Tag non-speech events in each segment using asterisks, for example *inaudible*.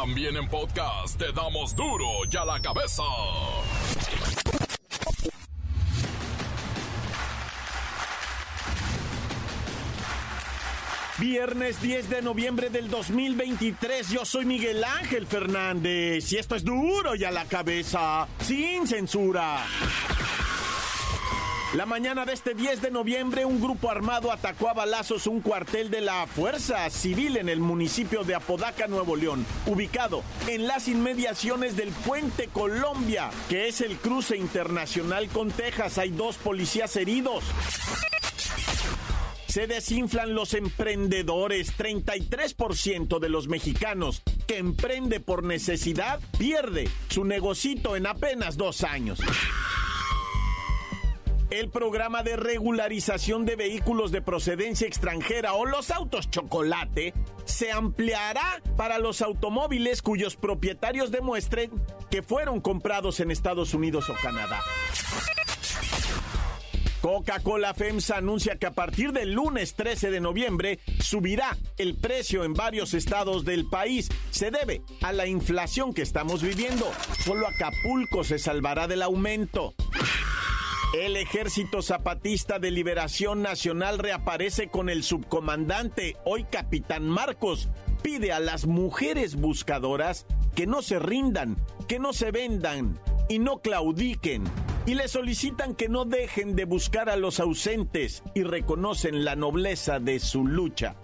También en podcast te damos duro y a la cabeza. Viernes 10 de noviembre del 2023, yo soy Miguel Ángel Fernández y esto es duro y a la cabeza, sin censura. La mañana de este 10 de noviembre, un grupo armado atacó a balazos un cuartel de la Fuerza Civil en el municipio de Apodaca, Nuevo León, ubicado en las inmediaciones del Puente Colombia, que es el cruce internacional con Texas. Hay dos policías heridos. Se desinflan los emprendedores. 33% de los mexicanos que emprende por necesidad pierde su negocito en apenas dos años. El programa de regularización de vehículos de procedencia extranjera o los autos chocolate se ampliará para los automóviles cuyos propietarios demuestren que fueron comprados en Estados Unidos o Canadá. Coca-Cola FEMSA anuncia que a partir del lunes 13 de noviembre subirá el precio en varios estados del país. Se debe a la inflación que estamos viviendo. Solo Acapulco se salvará del aumento. El Ejército Zapatista de Liberación Nacional reaparece con el subcomandante, hoy capitán Marcos. Pide a las mujeres buscadoras que no se rindan, que no se vendan y no claudiquen y le solicitan que no dejen de buscar a los ausentes y reconocen la nobleza de su lucha.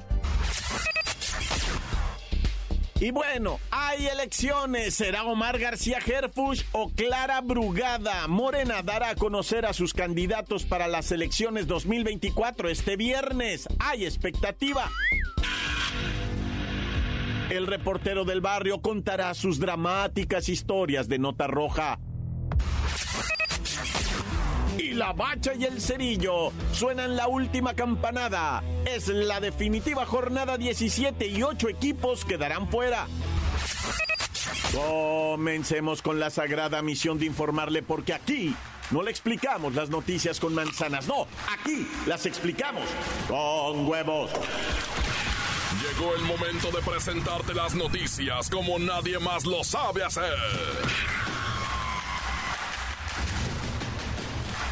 Y bueno, hay elecciones. ¿Será Omar García Herfush o Clara Brugada? Morena dará a conocer a sus candidatos para las elecciones 2024 este viernes. Hay expectativa. El reportero del barrio contará sus dramáticas historias de nota roja la bacha y el cerillo suenan la última campanada. Es la definitiva jornada 17 y 8 equipos quedarán fuera. Comencemos con la sagrada misión de informarle porque aquí no le explicamos las noticias con manzanas, no, aquí las explicamos con huevos. Llegó el momento de presentarte las noticias como nadie más lo sabe hacer.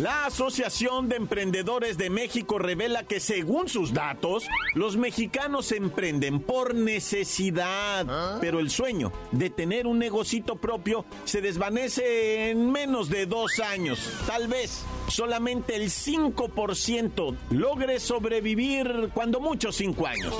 La Asociación de Emprendedores de México revela que según sus datos, los mexicanos emprenden por necesidad, pero el sueño de tener un negocito propio se desvanece en menos de dos años. Tal vez solamente el 5% logre sobrevivir cuando mucho cinco años.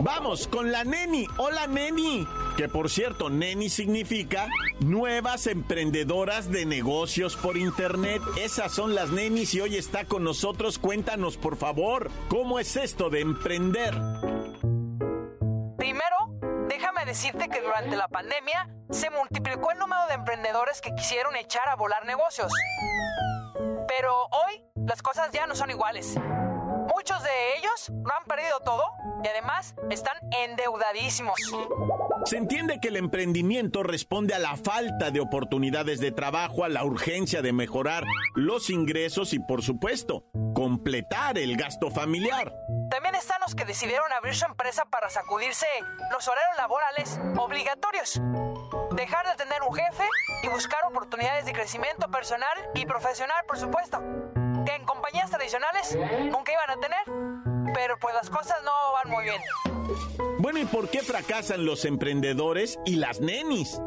Vamos con la Neni. Hola Neni. Que por cierto, Neni significa nuevas emprendedoras de negocios por internet. Esas son las Nenis y hoy está con nosotros. Cuéntanos por favor, ¿cómo es esto de emprender? Primero, déjame decirte que durante la pandemia se multiplicó el número de emprendedores que quisieron echar a volar negocios. Las cosas ya no son iguales. Muchos de ellos no han perdido todo y además están endeudadísimos. Se entiende que el emprendimiento responde a la falta de oportunidades de trabajo, a la urgencia de mejorar los ingresos y, por supuesto, completar el gasto familiar. También están los que decidieron abrir su empresa para sacudirse los horarios laborales obligatorios, dejar de tener un jefe y buscar oportunidades de crecimiento personal y profesional, por supuesto, que en compañías tradicionales nunca iban a tener, pero pues las cosas no van muy bien. Bueno, ¿y por qué fracasan los emprendedores y las nenis?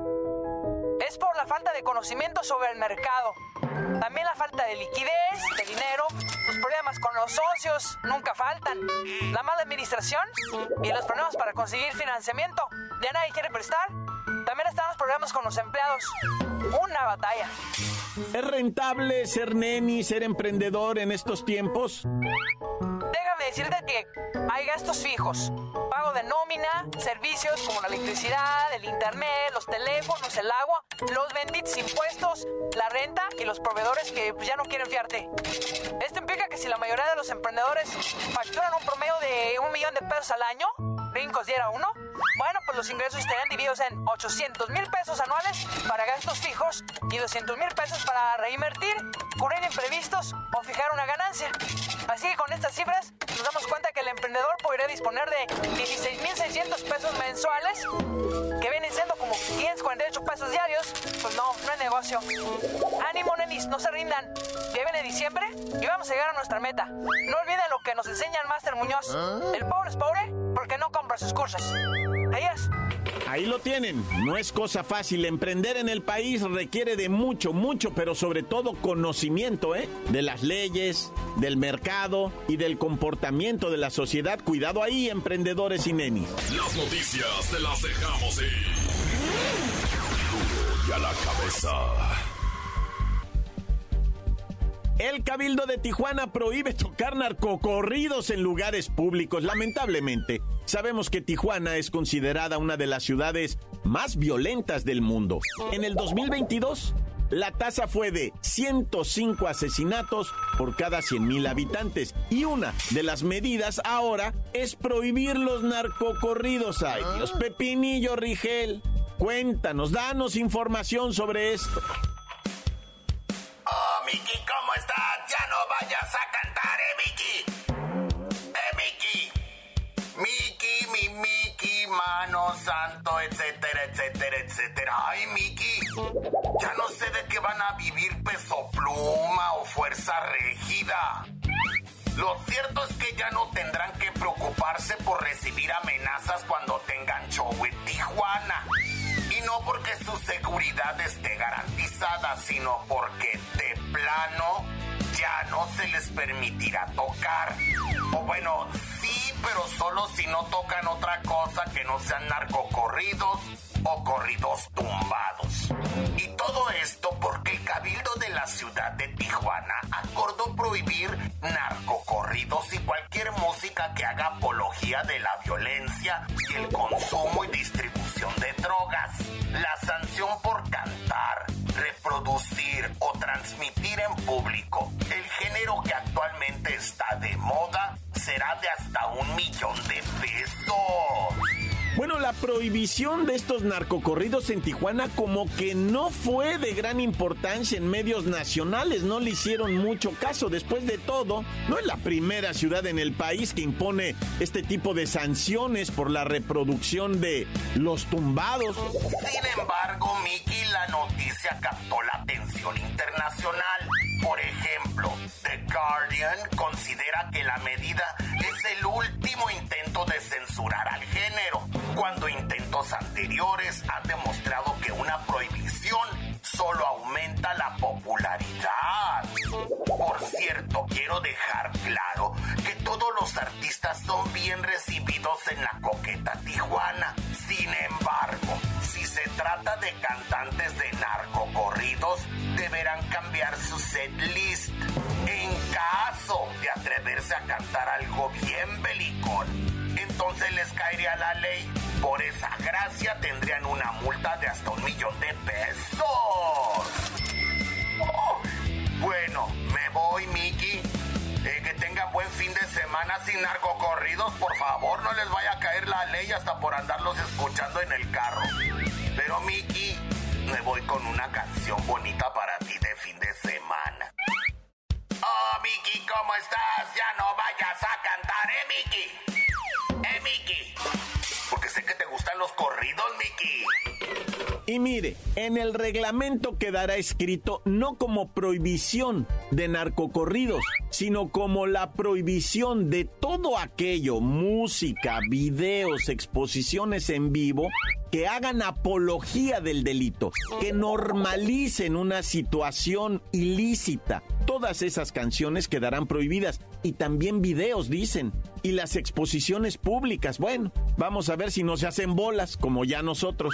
Es por la falta de conocimiento sobre el mercado. También la falta de liquidez, de dinero, los problemas con los socios nunca faltan. La mala administración y los problemas para conseguir financiamiento. Ya nadie quiere prestar. También están los problemas con los empleados. Una batalla. ¿Es rentable ser neni, ser emprendedor en estos tiempos? Déjame decirte que hay gastos fijos. Pago de nómina, servicios como la electricidad, el internet, los teléfonos, el agua, los benditos impuestos, la renta y los proveedores que ya no quieren fiarte. Esto implica que si la mayoría de los emprendedores facturan un promedio de un millón de pesos al año, brincos diera uno, bueno, pues los ingresos estarían divididos en 800 mil pesos anuales para gastos fijos y 200 mil pesos para reinvertir, cubrir imprevistos o fijar una ganancia. Así que con estas cifras nos damos cuenta que el emprendedor podría disponer de 16.600 pesos mensuales, que vienen siendo como 548 pesos diarios. Pues no, no es negocio. Ánimo, nenis, no se rindan. Ya viene diciembre y vamos a llegar a nuestra meta. No olviden lo que nos enseña el Máster Muñoz. El pobre es pobre porque no compra sus cursos. Ellas. Ahí lo tienen. No es cosa fácil. Emprender en el país requiere de mucho, mucho, pero sobre todo conocimiento, ¿eh? De las leyes, del mercado y del comportamiento de la sociedad. Cuidado ahí, emprendedores y nenis. Las noticias te las dejamos ir. Duro y a la cabeza. El Cabildo de Tijuana prohíbe tocar narcocorridos en lugares públicos. Lamentablemente, sabemos que Tijuana es considerada una de las ciudades más violentas del mundo. En el 2022, la tasa fue de 105 asesinatos por cada 100.000 habitantes. Y una de las medidas ahora es prohibir los narcocorridos. Ay, Dios, Pepinillo Rigel, cuéntanos, danos información sobre esto. Oh, Miki, santo, etcétera, etcétera, etcétera. Ay, Miki. Ya no sé de qué van a vivir peso pluma o fuerza rígida. Lo cierto es que ya no tendrán que preocuparse por recibir amenazas cuando tengan show en Tijuana. Y no porque su seguridad esté garantizada, sino porque de plano ya no se les permitirá tocar. O bueno, sí, pero solo si no tocan otra cosa que no sean narcocorridos o corridos tumbados. Y todo esto porque el Cabildo de la ciudad de Tijuana acordó prohibir narcocorridos y cualquier música que haga apología de la violencia y el consumo y distribución de drogas. La sanción por cantar, reproducir o transmitir en público el género prohibición de estos narcocorridos en Tijuana como que no fue de gran importancia en medios nacionales, no le hicieron mucho caso. Después de todo, no es la primera ciudad en el país que impone este tipo de sanciones por la reproducción de los tumbados. Sin embargo, Miki, la noticia captó la atención internacional. Por ejemplo, The Guardian considera que la medida es el último intento de censurar al género, cuando intentos anteriores han demostrado que una prohibición solo aumenta la popularidad. Por cierto, quiero dejar claro que todos los artistas son bien recibidos en la coqueta Tijuana. Sin embargo, si se trata de cantantes de narcocorridos, deberán cambiar su set list. En caso de atreverse a cantar algo bien belicón, entonces les caería la. Por esa gracia tendrían una multa de hasta un millón de pesos. Oh, bueno, me voy, Miki. Eh, que tengan buen fin de semana sin narcocorridos. Por favor, no les vaya a caer la ley hasta por andarlos escuchando en el carro. Pero, Miki, me voy con una canción bonita para ti de fin de semana. Oh, Miki, ¿cómo estás? Ya no vayas a cantar, ¿eh, Miki? ¿Eh, Miki? Porque sé que te gustan los corridos, Miki. Y mire, en el reglamento quedará escrito no como prohibición de narcocorridos, sino como la prohibición de todo aquello, música, videos, exposiciones en vivo, que hagan apología del delito, que normalicen una situación ilícita. Todas esas canciones quedarán prohibidas y también videos, dicen. Y las exposiciones públicas, bueno, vamos a ver si no se hacen bolas como ya nosotros.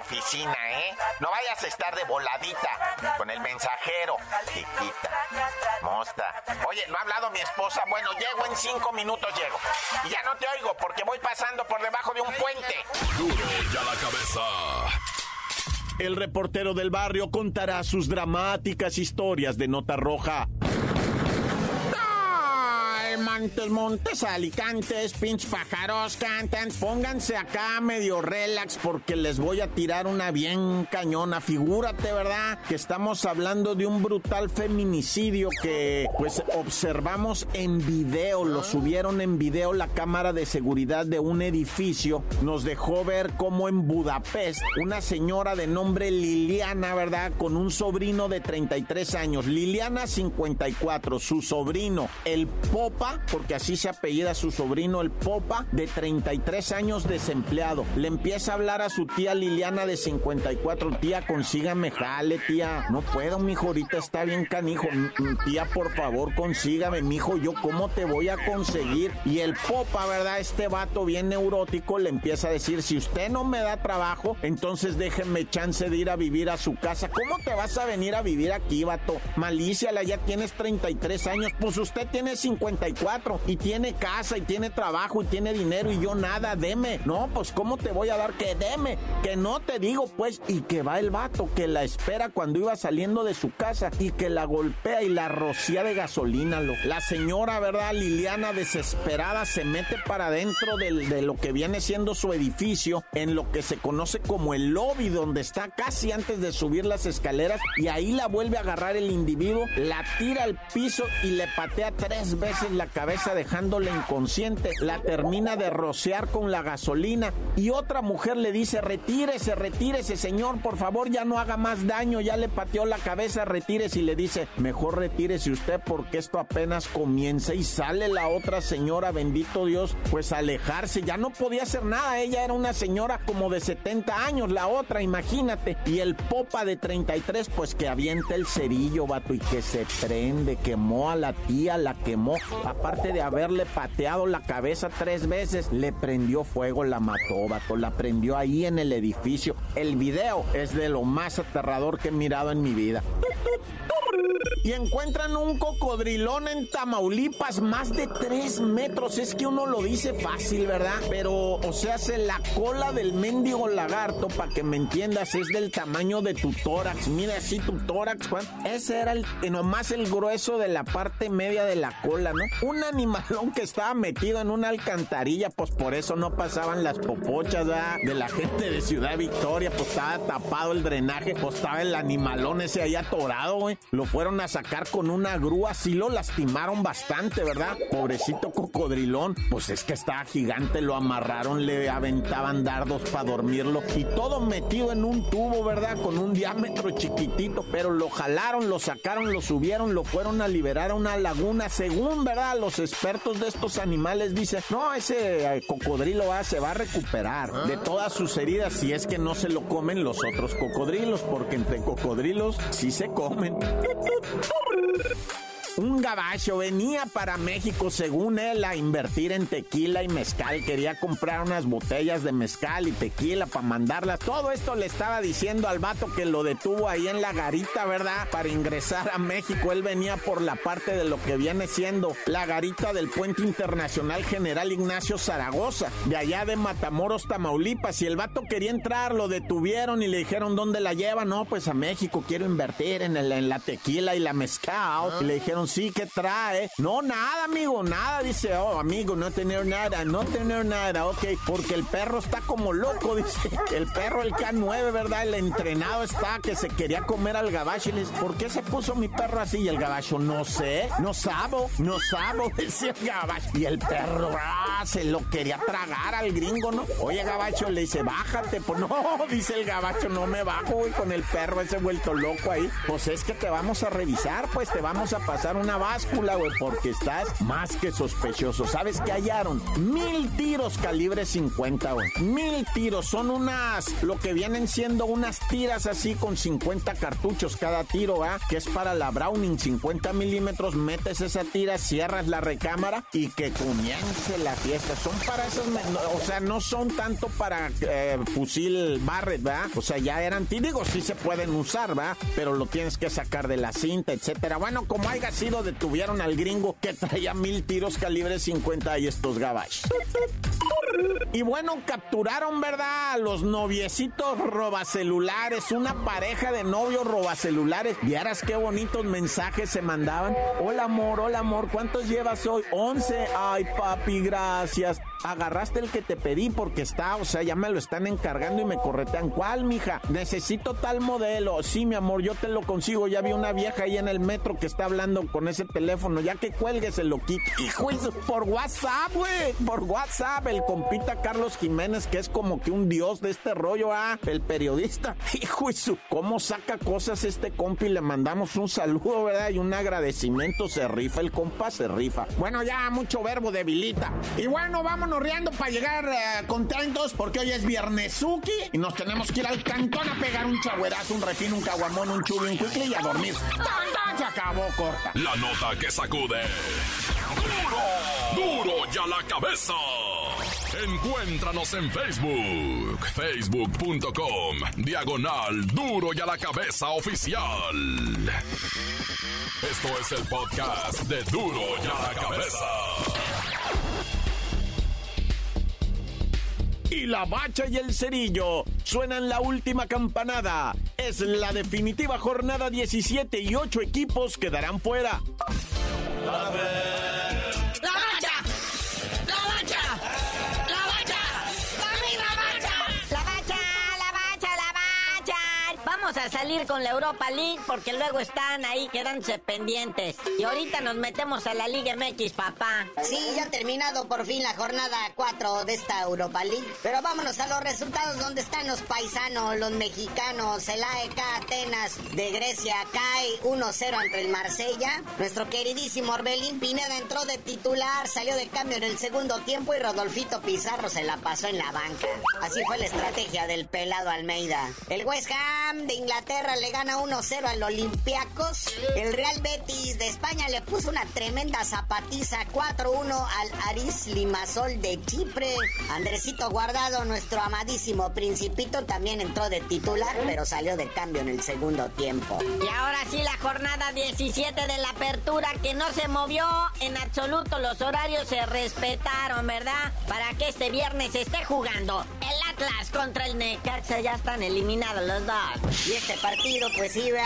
oficina, ¿eh? No vayas a estar de voladita con el mensajero, chiquita. Mosta. Oye, no ha hablado mi esposa. Bueno, llego en cinco minutos, llego. Y ya no te oigo porque voy pasando por debajo de un puente. Duro y a la cabeza. El reportero del barrio contará sus dramáticas historias de nota roja. Montes, Montes, Alicantes, pinch pájaros cantan. Pónganse acá medio relax porque les voy a tirar una bien cañona. Figúrate, ¿verdad? Que estamos hablando de un brutal feminicidio que pues observamos en video. Lo subieron en video la cámara de seguridad de un edificio. Nos dejó ver cómo en Budapest una señora de nombre Liliana, ¿verdad? Con un sobrino de 33 años. Liliana 54, su sobrino, el Popa, porque así se apellida su sobrino, el Popa, de 33 años desempleado. Le empieza a hablar a su tía Liliana de 54, tía, consígame jale, tía. No puedo, mijo, ahorita está bien canijo. Tía, por favor, consígame, mijo, yo cómo te voy a conseguir. Y el Popa, ¿verdad? Este vato bien neurótico le empieza a decir, si usted no me da trabajo, entonces déjenme chance de ir a vivir a su casa. ¿Cómo te vas a venir a vivir aquí, vato? Malíciala, ya tienes 33 años, pues usted tiene 54 y tiene casa y tiene trabajo y tiene dinero y yo nada, deme. No, pues ¿cómo te voy a dar que deme? Que no te digo, pues, y que va el vato que la espera cuando iba saliendo de su casa y que la golpea y la rocía de gasolina. Lo. La señora, ¿verdad? Liliana, desesperada, se mete para adentro del- de lo que viene siendo su edificio, en lo que se conoce como el lobby, donde está casi antes de subir las escaleras, y ahí la vuelve a agarrar el individuo, la tira al piso y le patea tres veces la cabeza dejándola inconsciente, la termina de rociar con la gasolina y otra mujer le dice, retírese, retírese, señor, por favor, ya no haga más daño, ya le pateó la cabeza, retírese y le dice, mejor retírese usted porque esto apenas comienza y sale la otra señora, bendito Dios, pues alejarse, ya no podía hacer nada, ella era una señora como de 70 años, la otra, imagínate, y el popa de 33, pues que avienta el cerillo, vato, y que se prende, quemó a la tía, la quemó, de haberle pateado la cabeza tres veces, le prendió fuego, la mató, la prendió ahí en el edificio. El video es de lo más aterrador que he mirado en mi vida. Y encuentran un cocodrilón en Tamaulipas, más de 3 metros. Es que uno lo dice fácil, ¿verdad? Pero, o sea, se la cola del mendigo lagarto, para que me entiendas, es del tamaño de tu tórax. Mira así tu tórax, Juan. Ese era el, nomás el grueso de la parte media de la cola, ¿no? Un animalón que estaba metido en una alcantarilla, pues por eso no pasaban las popochas, ¿verdad? De la gente de Ciudad Victoria, pues estaba tapado el drenaje, pues estaba el animalón ese ahí atorado, güey. Lo fueron a sacar con una grúa, sí lo lastimaron bastante, ¿verdad? Pobrecito cocodrilón, pues es que estaba gigante, lo amarraron, le aventaban dardos para dormirlo y todo metido en un tubo, ¿verdad? Con un diámetro chiquitito, pero lo jalaron, lo sacaron, lo subieron, lo fueron a liberar a una laguna, según, ¿verdad? Los expertos de estos animales dicen, no, ese eh, cocodrilo va, se va a recuperar de todas sus heridas si es que no se lo comen los otros cocodrilos, porque entre cocodrilos sí se comen. Un gabacho, venía para México según él a invertir en tequila y mezcal, quería comprar unas botellas de mezcal y tequila para mandarlas. Todo esto le estaba diciendo al vato que lo detuvo ahí en la garita, ¿verdad? Para ingresar a México. Él venía por la parte de lo que viene siendo la garita del puente internacional General Ignacio Zaragoza, de allá de Matamoros, Tamaulipas. Y el vato quería entrar, lo detuvieron y le dijeron, ¿dónde la lleva? No, pues a México, quiero invertir en, en la tequila y la mezcal. Y le dijeron, sí, ¿qué trae? No, nada, amigo, nada. Dice, oh, amigo, no tener nada, no tener nada, ok, porque el perro está como loco, *laughs* dice. El perro, el K9, ¿verdad? El entrenado está que se quería comer al gabacho. Y le dice, ¿por qué se puso mi perro así? Y el gabacho, no sé, no sabo, no sabo, *laughs* decía el gabacho. Y el perro, ah, se lo quería tragar al gringo, ¿no? Oye, gabacho, le dice, bájate. Pues *laughs* no, dice el gabacho, no me bajo, güey, con el perro ese vuelto loco ahí. Pues es que te vamos a revisar, pues te vamos a pasar una báscula, güey, porque estás más que sospechoso. ¿Sabes qué hallaron? Mil tiros calibre 50, güey. Mil tiros. Son unas, lo que vienen siendo unas tiras así con 50 cartuchos cada tiro, ¿ah? Que es para la Browning, 50 milímetros. Metes esa tira, cierras la recámara y que comience la fiesta. Son para esos, o sea, no son tanto para eh, fusil Barrett, ¿verdad? O sea, ya eran, digo, sí se pueden usar, ¿verdad? Pero lo tienes que sacar de la cinta, etcétera. Bueno, como haya sido, detuvieron al gringo que traía mil tiros calibre 50 y estos gabachos. Y bueno, capturaron, ¿verdad? A los noviecitos robacelulares, una pareja de novios robacelulares. Vieras qué bonitos mensajes se mandaban. Hola amor, hola amor, ¿cuántos llevas hoy? 11. Ay, papi, gracias. Agarraste el que te pedí porque está, o sea, ya me lo están encargando y me corretean. ¿Cuál, mija? Necesito tal modelo. Sí, mi amor, yo te lo consigo. Ya vi una vieja ahí en el metro que está hablando con ese teléfono. Ya que cuelgue, se lo quito. *laughs* Hijo, por WhatsApp, güey. Por WhatsApp, el compita Carlos Jiménez, que es como que un dios de este rollo, ah, el periodista. *laughs* Hijo, su, cómo saca cosas este compi. Le mandamos un saludo, ¿verdad? Y un agradecimiento. Se rifa el compa, se rifa. Bueno, ya mucho verbo debilita. Y bueno, vámonos riendo para llegar eh, contentos porque hoy es Viernesuki y nos tenemos que ir al cantón a pegar un chagüerazo, un refino, un caguamón, un chulo, un cuicle y a dormir. ¡Tan, Se acabó corta. La nota que sacude. ¡Duro! ¡Duro ya la cabeza! Encuéntranos en Facebook, facebook.com, diagonal Duro y a la cabeza oficial. Esto es el podcast de Duro y a la cabeza. Y la bacha y el cerillo suenan la última campanada. Es la definitiva jornada 17 y 8 equipos quedarán fuera. Salir con la Europa League porque luego están ahí quedándose pendientes. Y ahorita nos metemos a la Liga MX, papá. Sí, ya ha terminado por fin la jornada 4 de esta Europa League. Pero vámonos a los resultados donde están los paisanos, los mexicanos. El AEK Atenas de Grecia cae 1-0 entre el Marsella. Nuestro queridísimo Orbelín Pineda entró de titular, salió de cambio en el segundo tiempo y Rodolfito Pizarro se la pasó en la banca. Así fue la estrategia del pelado Almeida. El West Ham de Inglaterra le gana 1-0 al Olympiacos. El Real Betis de España le puso una tremenda zapatiza 4-1 al Aris Limasol de Chipre. Andresito Guardado, nuestro amadísimo principito, también entró de titular, pero salió de cambio en el segundo tiempo. Y ahora sí la jornada 17 de la apertura que no se movió en absoluto. Los horarios se respetaron, ¿verdad? Para que este viernes esté jugando el Atlas contra el Necaxa. Ya están eliminados los dos. Y este partido, pues iba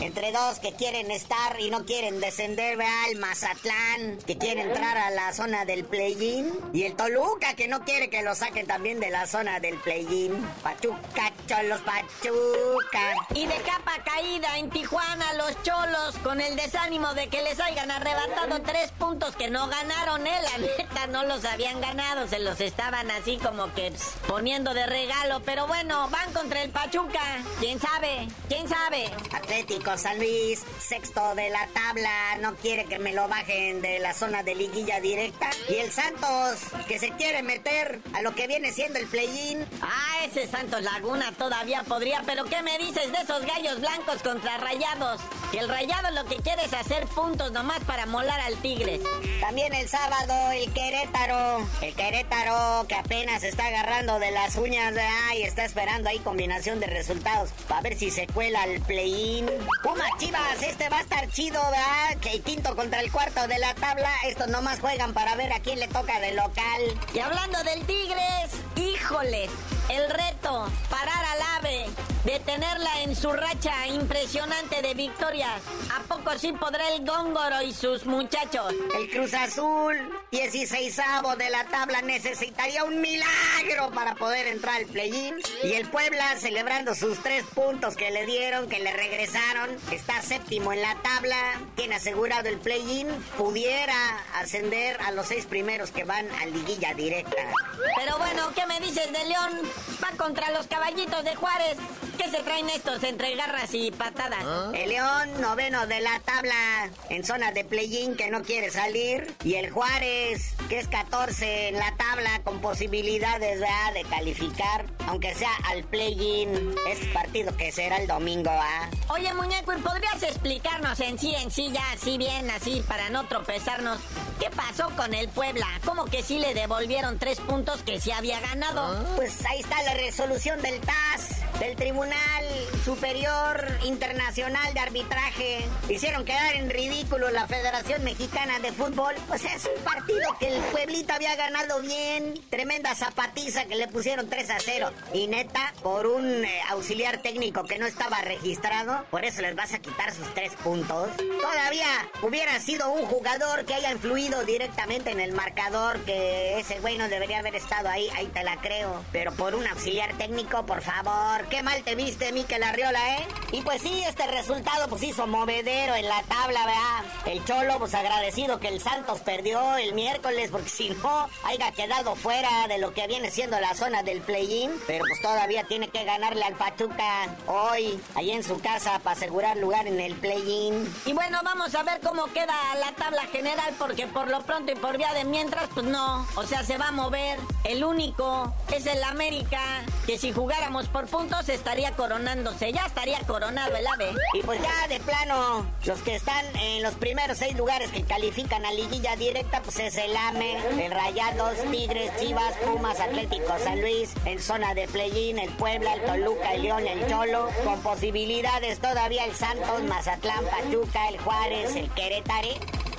entre dos que quieren estar y no quieren descender, vea, el Mazatlán, que quiere entrar a la zona del play-in, y el Toluca, que no quiere que lo saquen también de la zona del play-in. Pachuca, cholos, Pachuca. Y de capa caída en Tijuana, los cholos, con el desánimo de que les hayan arrebatado tres puntos que no ganaron, eh, la neta, no los habían ganado, se los estaban así como que poniendo de regalo, pero bueno, van contra el Pachuca. ¿Quién sabe? ¿Quién sabe? Atlético San Luis, sexto de la tabla, no quiere que me lo bajen de la zona de liguilla directa. Y el Santos, que se quiere meter a lo que viene siendo el play-in. Ah, ese Santos Laguna todavía podría, pero ¿qué me dices de esos gallos blancos contra rayados? Que el rayado lo que quiere es hacer puntos nomás para molar al Tigres. También el sábado, el Querétaro. El Querétaro que apenas está agarrando de las está esperando ahí combinación de resultados para ver si se cuela al play-in. Puma Chivas, este va a estar chido, ¿verdad? Que el quinto contra el cuarto de la tabla. Estos nomás juegan para ver a quién le toca de local. Y hablando del Tigres, híjole, el reto, parar al ave, detenerla en su racha impresionante de victorias. ¿A poco sí podrá el Góngoro y sus muchachos? El Cruz Azul, 16 de la tabla, necesitaría un milagro para poder entrar al play-in. Y el Puebla, celebrando sus tres puntos que le dieron, que le regresaron, está séptimo en la tabla, tiene asegurado el play-in, pudiera ascender a los seis primeros que van a liguilla directa. Pero bueno, ¿qué me dices de León? Va contra los caballitos de Juárez. ¿Qué se traen estos entre garras y patadas? ¿Ah? El León, noveno de la tabla, en zona de play-in que no quiere salir. Y el Juárez, que es 14 en la tabla, con posibilidades de calificar, aunque sea al play-in. Es partido que será el domingo, ¿ah? Oye, muñeco, ¿y podrías explicarnos en sí, en sí, ya así bien, así, para no tropezarnos? ¿Qué pasó con el Puebla? ¿Cómo que sí le devolvieron tres puntos que sí había ganado? Pues ahí está la resolución del TAS, del Tribunal Superior Internacional de Arbitraje. Hicieron quedar en ridículo la Federación Mexicana de Fútbol. Pues es un partido que el pueblito había ganado bien. Tremenda zapatiza que le pusieron 3 a 0. Y neta, por un eh, auxiliar técnico que no estaba registrado, por eso les vas a quitar sus tres puntos. Todavía hubiera sido un jugador que haya influido directamente en el marcador, que ese güey no debería haber estado ahí, ahí te la creo. Pero por un auxiliar técnico, por favor, qué mal te viste, Mikel Arriola, ¿eh? Y pues sí, este resultado pues hizo movedero en la tabla, ¿verdad? El Cholo, pues agradecido que el Santos perdió el miércoles, porque si no, haya quedado fuera de lo que viene siendo la zona del play-in. Pero pues todavía tiene que ganarle al Pachuca hoy, ahí en su casa, para asegurar lugar en el play-in. Y bueno, vamos a ver cómo queda la tabla general, porque por lo pronto y por vía de mientras, pues no. O sea, se va a mover. El único es el América, que si jugáramos por puntos estaría coronándose, ya estaría coronado el ave. Y pues ya de plano, los que están en los primeros seis lugares que califican a liguilla directa, pues es el AME, el Rayados, Tigres, Chivas, Pumas, Atlético, San Luis, en zona de play-in, el Puebla, el Toluca, el León, el Cholo, con posibilidades todavía el Santos, Mazatlán, Pachuca, el Juárez, el Querétaro.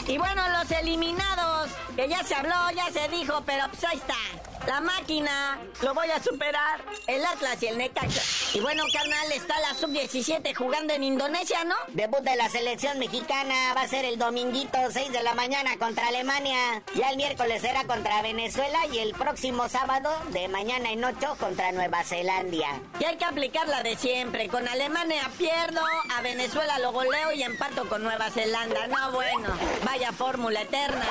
Y bueno, los eliminados, que ya se habló, ya se dijo, pero pues ahí está. La máquina, lo voy a superar. El Atlas y el Necaxa. Y bueno, carnal, está la sub-17 jugando en Indonesia, ¿no? Debut de la selección mexicana va a ser el dominguito 6 de la mañana contra Alemania. Ya el miércoles será contra Venezuela y el próximo sábado de mañana en 8 contra Nueva Zelanda. Y hay que aplicar la de siempre. Con Alemania pierdo, a Venezuela lo goleo y empato con Nueva Zelanda. No, bueno, vaya fórmula eterna.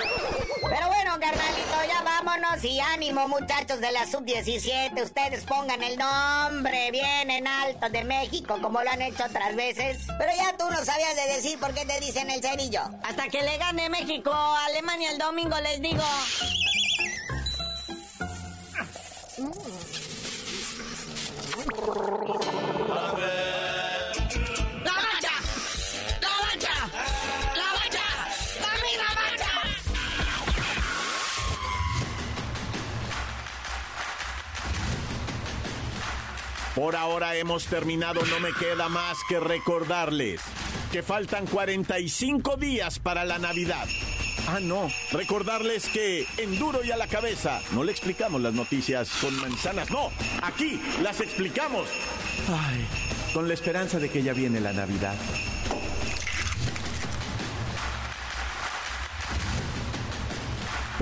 Pero bueno, carnalito, ya vámonos y ánimo, muchachos de la sub-17. Ustedes pongan el nombre bien en alto de México, como lo han hecho otras veces. Pero ya tú no sabías de decir por qué te dicen el cerillo. Hasta que le gane México a Alemania el domingo, les digo. Por ahora hemos terminado, no me queda más que recordarles que faltan 45 días para la Navidad. Ah, no, recordarles que en duro y a la cabeza no le explicamos las noticias con manzanas, no, aquí las explicamos. Ay, con la esperanza de que ya viene la Navidad.